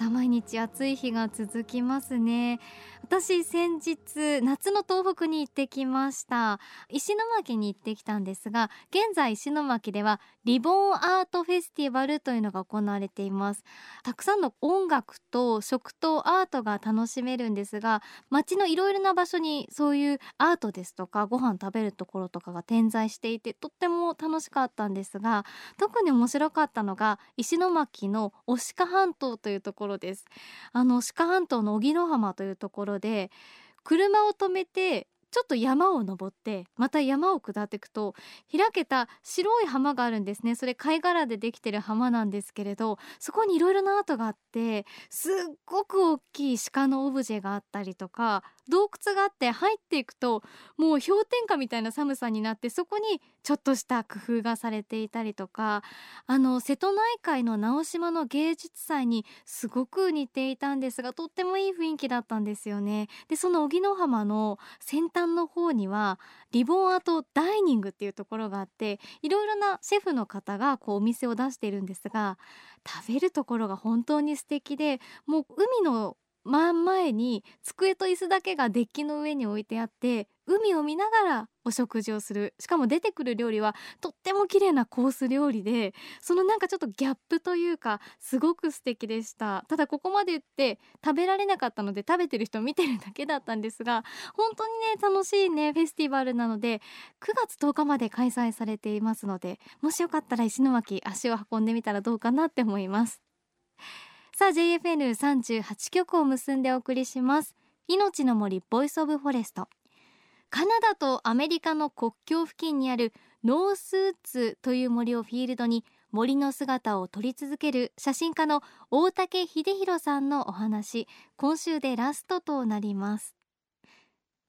さあ毎日暑い日が続きますね。私先日夏の東北に行ってきました。石巻に行ってきたんですが現在石巻では Reborn-Art Festival というのが行われています。たくさんの音楽と食とアートが楽しめるんですが街のいろいろな場所にそういうアートですとかご飯食べるところとかが点在していてとっても楽しかったんですが特に面白かったのが石巻の牡鹿半島というところです。あの鹿半島の荻野浜というところで車を止めてちょっと山を登ってまた山を下っていくと開けた白い浜があるんですね。それ貝殻でできてる浜なんですけれどそこにいろいろなアートがあってすっごく大きい鹿のオブジェがあったりとか洞窟があって入っていくともう氷点下みたいな寒さになってそこにちょっとした工夫がされていたりとかあの瀬戸内海の直島の芸術祭にすごく似ていたんですがとってもいい雰囲気だったんですよね。でその荻野浜の先端の方にはリボンアートダイニングっていうところがあっていろいろなシェフの方がこうお店を出しているんですが食べるところが本当に素敵でもう海の真前に机と椅子だけがデッキの上に置いてあって海を見ながらお食事をする。しかも出てくる料理はとっても綺麗なコース料理でそのなんかちょっとギャップというかすごく素敵でした。ただここまで言って食べられなかったので食べてる人見てるだけだったんですが本当にね楽しいねフェスティバルなので9月10日まで開催されていますのでもしよかったら石巻足を運んでみたらどうかなって思います。さあ JFN38 曲を結んでお送りします。命の森 Voice of Forest カナダとアメリカの国境付近にあるノースウッズという森をフィールドに森の姿を撮り続ける写真家の大竹英洋さんのお話今週でラストとなります。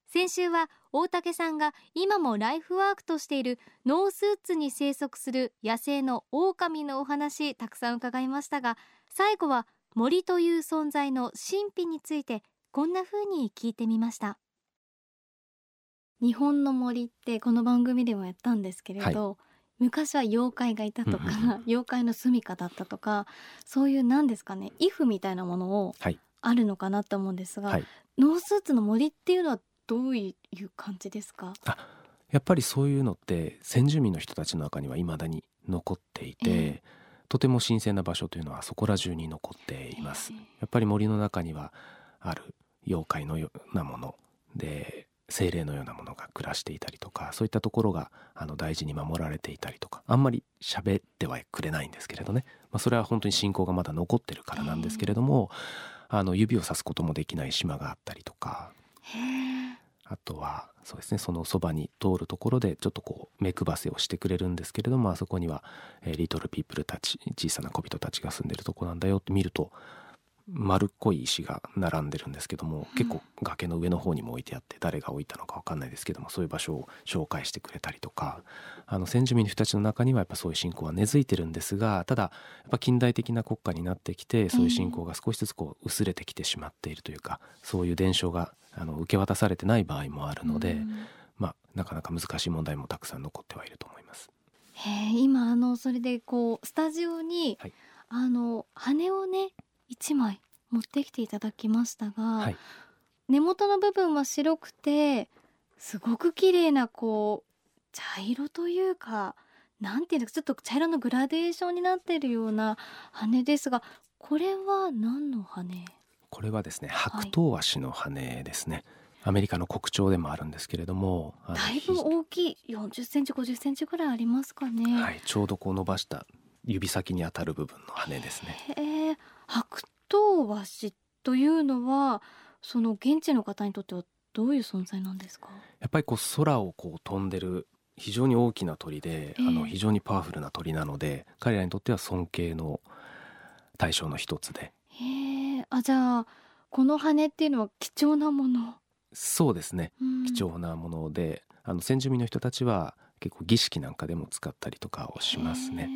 先週は大竹さんが今もライフワークとしているノースウッズに生息する野生の狼のお話たくさん伺いましたが最後は森という存在の神秘についてこんな風に聞いてみました。日本の森ってこの番組でもやったんですけれど、はい、昔は妖怪がいたとか、うんうん、妖怪の住処だったとかそういう何ですかねイフみたいなものをあるのかなと思うんですが、はい、ノースーツの森っていうのはどういう感じですか？やっぱりそういうのって先住民の人たちの中には未だに残っていて、えー、とても神聖な場所というのはそこら中に残っています。やっぱり森の中にはある妖怪のようなもので精霊のようなものが暮らしていたりとかそういったところがあの大事に守られていたりとかあんまり喋ってはくれないんですけれどね、まあ、それは本当に信仰がまだ残ってるからなんですけれどもあの指をさすこともできない島があったりとかあとはそうですねそのそばに通るところでちょっとこう目配せをしてくれるんですけれどもあそこには、えー、リトルピープルたち小さな小人たちが住んでるとこなんだよって見ると丸っこい石が並んでるんですけども、結構崖の上の方にも置いてあって誰が置いたのか分かんないですけどもそういう場所を紹介してくれたりとかあの先住民の人たちの中にはやっぱそういう信仰は根付いてるんですがただやっぱ近代的な国家になってきてそういう信仰が少しずつこう薄れてきてしまっているというかそういう伝承があの受け渡されてない場合もあるので、まあ、なかなか難しい問題もたくさん残ってはいると思います。へ今あのそれでこうスタジオに、はい、あの羽をね1枚持ってきていただきましたが、はい、根元の部分は白くてすごく綺麗なこう茶色というかなんていうのちょっと茶色のグラデーションになっているような羽ですがこれは何の羽これはですね白桃鷲の羽ですね、はい、アメリカの国鳥でもあるんですけれどもだいぶ大きい40センチ50センチぐらいありますかね。はいちょうどこう伸ばした指先に当たる部分の羽ですね。え。ー、白桃鷲というのはその現地の方にとってはどういう存在なんですか？やっぱりこう空をこう飛んでる非常に大きな鳥で、えー、あの非常にパワフルな鳥なので彼らにとっては尊敬の対象の一つで。へえ。あじゃあこの羽っていうのは貴重なもの。そうですね、うん、貴重なものであの先住民の人たちは結構儀式なんかでも使ったりとかをしますね。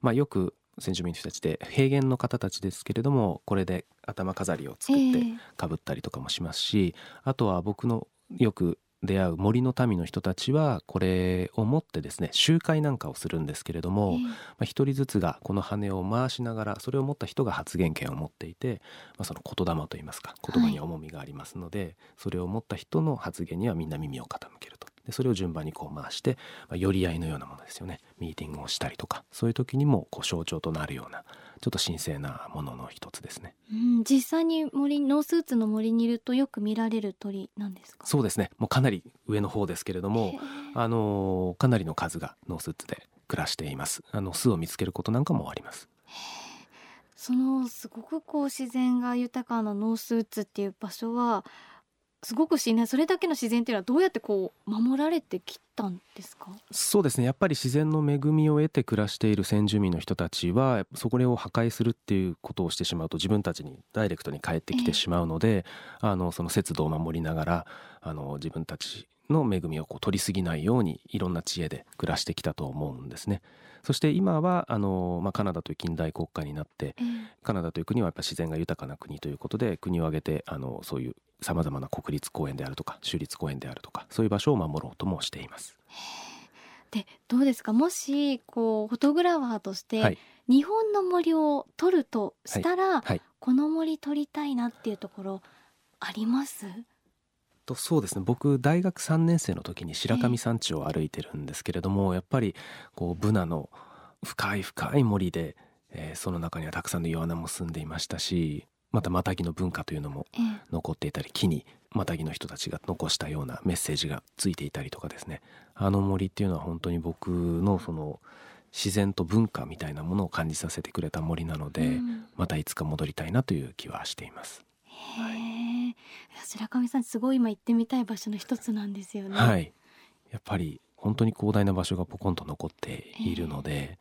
まあ、よく先住民の人たちで平原の方たちですけれどもこれで頭飾りを作ってええ。かぶったりとかもしますしあとは僕のよく出会う森の民の人たちはこれを持ってですね集会なんかをするんですけれども、まあ、一人ずつがこの羽を回しながらそれを持った人が発言権を持っていて、まあ、その言霊といいますか言葉に重みがありますので、それを持った人の発言にはみんな耳を傾けるとでそれを順番にこう回して、まあ、寄り合いのようなものですよね。ミーティングをしたりとかそういう時にもこう象徴となるようなちょっと神聖なものの一つですね。うん、実際に森ノースーツの森にいるとよく見られる鳥なんですか？そうですね。もうかなり上の方ですけれどもあのかなりの数がノースーツで暮らしています。あの巣を見つけることなんかもあります。そのすごくこう自然が豊かなノースーツっていう場所はすごく自然それだけの自然っていうのはどうやってこう守られてきたんですか？そうですね。やっぱり自然の恵みを得て暮らしている先住民の人たちはそこを破壊するっていうことをしてしまうと自分たちにダイレクトに返ってきてしまうので、あのその節度を守りながらあの自分たちの恵みをこう取りすぎないようにいろんな知恵で暮らしてきたと思うんですね。そして今はあの、まあ、カナダという近代国家になってええ。カナダという国はやっぱ自然が豊かな国ということで国を挙げてあのそういうさまざまな国立公園であるとか州立公園であるとかそういう場所を守ろうともしています。でどうですか？もしこうフォトグラファーとして、はい。日本の森を撮るとしたら、はい。この森撮りたいなっていうところあります？とそうですね。僕大学3年生の時に白神山地を歩いてるんですけれども、やっぱりこうブナの深い深い森で、えーその中にはたくさんのイワナも住んでいましたしまたマタギの文化というのもええ。残っていたり木にマタギの人たちが残したようなメッセージがついていたりとかですね。あの森っていうのは本当に僕のその自然と文化みたいなものを感じさせてくれた森なので、うん。またいつか戻りたいなという気はしています。や白神さんすごい今行ってみたい場所の一つなんですよね。はい、やっぱり本当に広大な場所がポコンと残っているので、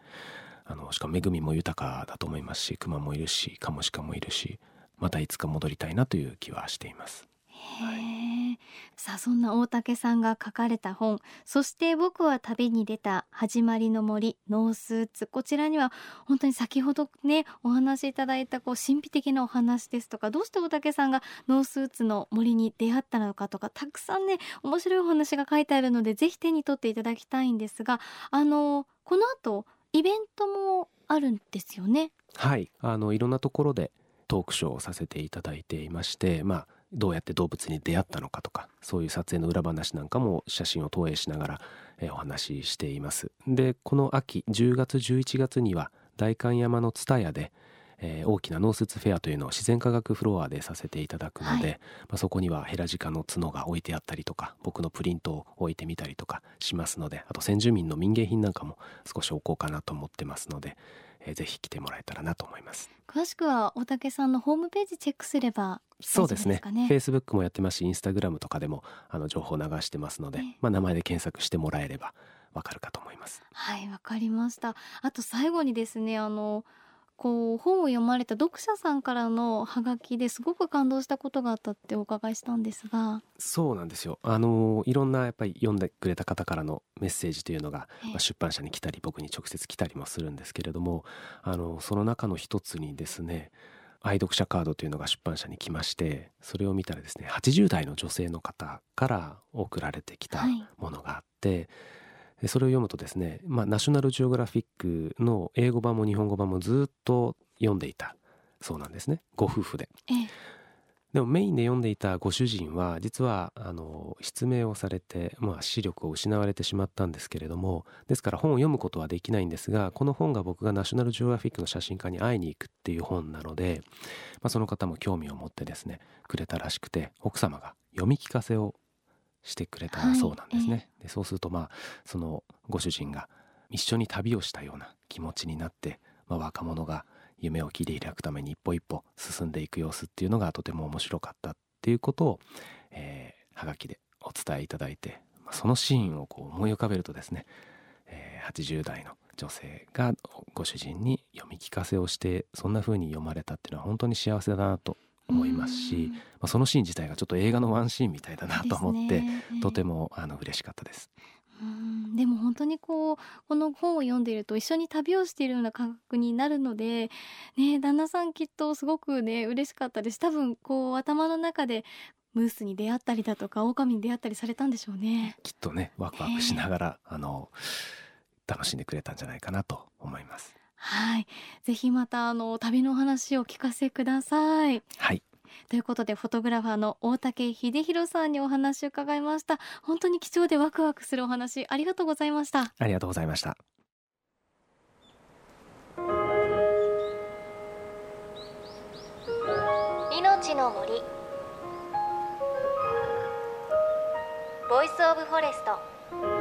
あのしかも恵みも豊かだと思いますし熊もいるしカモシカもいるしまたいつか戻りたいなという気はしています。へえさあそんな大竹さんが書かれた本。そして僕は旅に出た始まりの森ノースーツ。こちらには本当に先ほどねお話しいただいたこう神秘的なお話ですとかどうして大竹さんがノースーツの森に出会ったのかとかたくさんね面白いお話が書いてあるのでぜひ手に取っていただきたいんですがあのこの後イベントもあるんですよね？はい、あのいろんなところでトークショーをさせていただいていまして、まあ、どうやって動物に出会ったのかとかそういう撮影の裏話なんかも写真を投影しながら、えーお話ししています。でこの秋10月11月には代官山の蔦屋で、えー大きなノースウッズフェアというのを自然科学フロアでさせていただくので、はいまあ、そこにはヘラジカの角が置いてあったりとか僕のプリントを置いてみたりとかしますのであと先住民の民芸品なんかも少し置こうかなと思ってますので、えーぜひ来てもらえたらなと思います。詳しくは大竹さんのホームページチェックすればそうですね。大丈夫かね Facebook もやってますし、Instagram とかでもあの情報を流してますので、ええまあ名前で検索してもらえればわかるかと思います。はいわかりましたあと最後にですねあのこう本を読まれた読者さんからのハガキですごく感動したことがあったってお伺いしたんですが、そうなんですよ。あのいろんなやっぱり読んでくれた方からのメッセージというのが、ええまあ、出版社に来たり僕に直接来たりもするんですけれども、あのその中の一つにですね。愛読者カードというのが出版社に来ましてそれを見たらですね80代の女性の方から送られてきたはいものがあって、でそれを読むとですね、まあ、ナショナルジオグラフィックの英語版も日本語版もずっと読んでいた。そうなんですね。ご夫婦で。ええ。でもメインで読んでいたご主人は実はあの失明をされて、まあ、視力を失われてしまったんですけれどもですから本を読むことはできないんですがこの本が僕がナショナルジオグラフィックの写真家に会いに行くっていう本なので、まあ、その方も興味を持ってですねくれたらしくて奥様が読み聞かせをしてくれたそうなんですね。でそうするとまあそのご主人が一緒に旅をしたような気持ちになって、まあ、若者が夢を切り開くために一歩一歩進んでいく様子っていうのがとても面白かったっていうことを、えー、はがきでお伝えいただいて、まあそのシーンをこう思い浮かべるとですね、えー80代の女性がご主人に読み聞かせをしてそんな風に読まれたっていうのは本当に幸せだなと思いますし、まあ、そのシーン自体がちょっと映画のワンシーンみたいだなと思って、とてももあの嬉しかったです。うん。でも本当にこうこの本を読んでいると一緒に旅をしているような感覚になるのでね旦那さんきっとすごくね嬉しかったです。多分こう頭の中でムースに出会ったりだとか狼に出会ったりされたんでしょうね。きっとねワクワクしながら、あの楽しんでくれたんじゃないかなと思いますはい。ぜひまたあの旅の話を聞かせください。はい。ということでフォトグラファーの大竹秀弘さんにお話を伺いました。本当に貴重でワクワクするお話ありがとうございました。ありがとうございました。命の森。Voice of Forest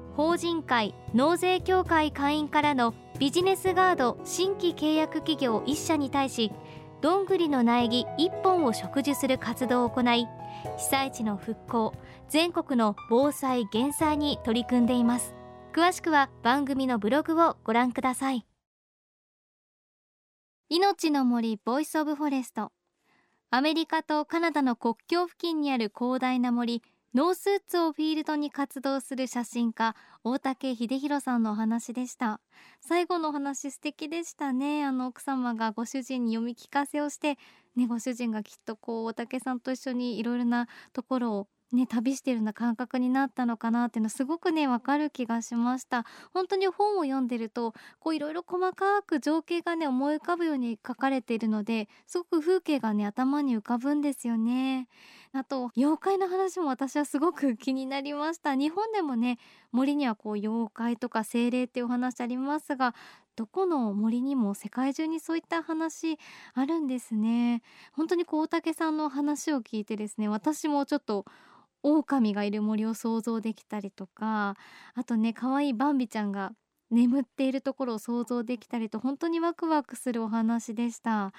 法人会納税協会会員からのビジネスガード新規契約企業1社に対しどんぐりの苗木1本を植樹する活動を行い被災地の復興全国の防災減災に取り組んでいます。詳しくは番組のブログをご覧ください。命の森 Voice of Forest。アメリカとカナダの国境付近にある広大な森ノースウッズをフィールドに活動する写真家大竹英洋さんのお話でした。最後のお話素敵でしたね。あの奥様がご主人に読み聞かせをしてねご主人がきっとこう大竹さんと一緒にいろいろなところをね旅しているような感覚になったのかなっていうのすごくねわかる気がしました。本当に本を読んでるとこういろいろ細かく情景がね思い浮かぶように書かれているのですごく風景がね頭に浮かぶんですよね。あと妖怪の話も私はすごく気になりました。日本でもね森にはこう妖怪とか精霊っていうお話ありますがどこの森にも世界中にそういった話あるんですね。本当にこう大竹さんの話を聞いてですね私もちょっと狼がいる森を想像できたりとかあとね可愛いバンビちゃんが眠っているところを想像できたりと本当にワクワクするお話でした。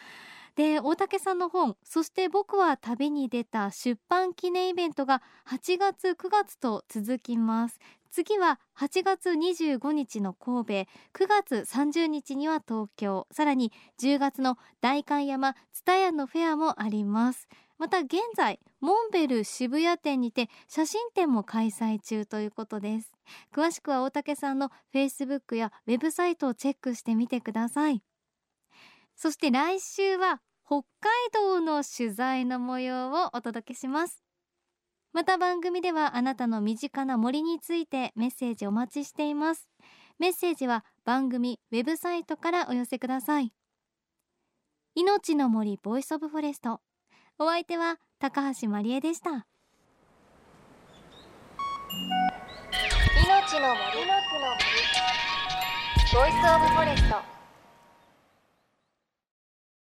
で大竹さんの本「そして僕は旅に出た」出版記念イベントが8月9月と続きます。次は8月25日の神戸9月30日には東京。さらに10月の代官山蔦屋のフェアもあります。また現在モンベル渋谷店にて写真展も開催中ということです。詳しくは大竹さんの Facebook やウェブサイトをチェックしてみてください。そして来週は北海道の取材の模様をお届けします。また番組ではあなたの身近な森についてメッセージお待ちしています。メッセージは番組ウェブサイトからお寄せください。命の森 Voice of Forest。お相手は高橋万里恵でした。命の森。 Voice of Forest。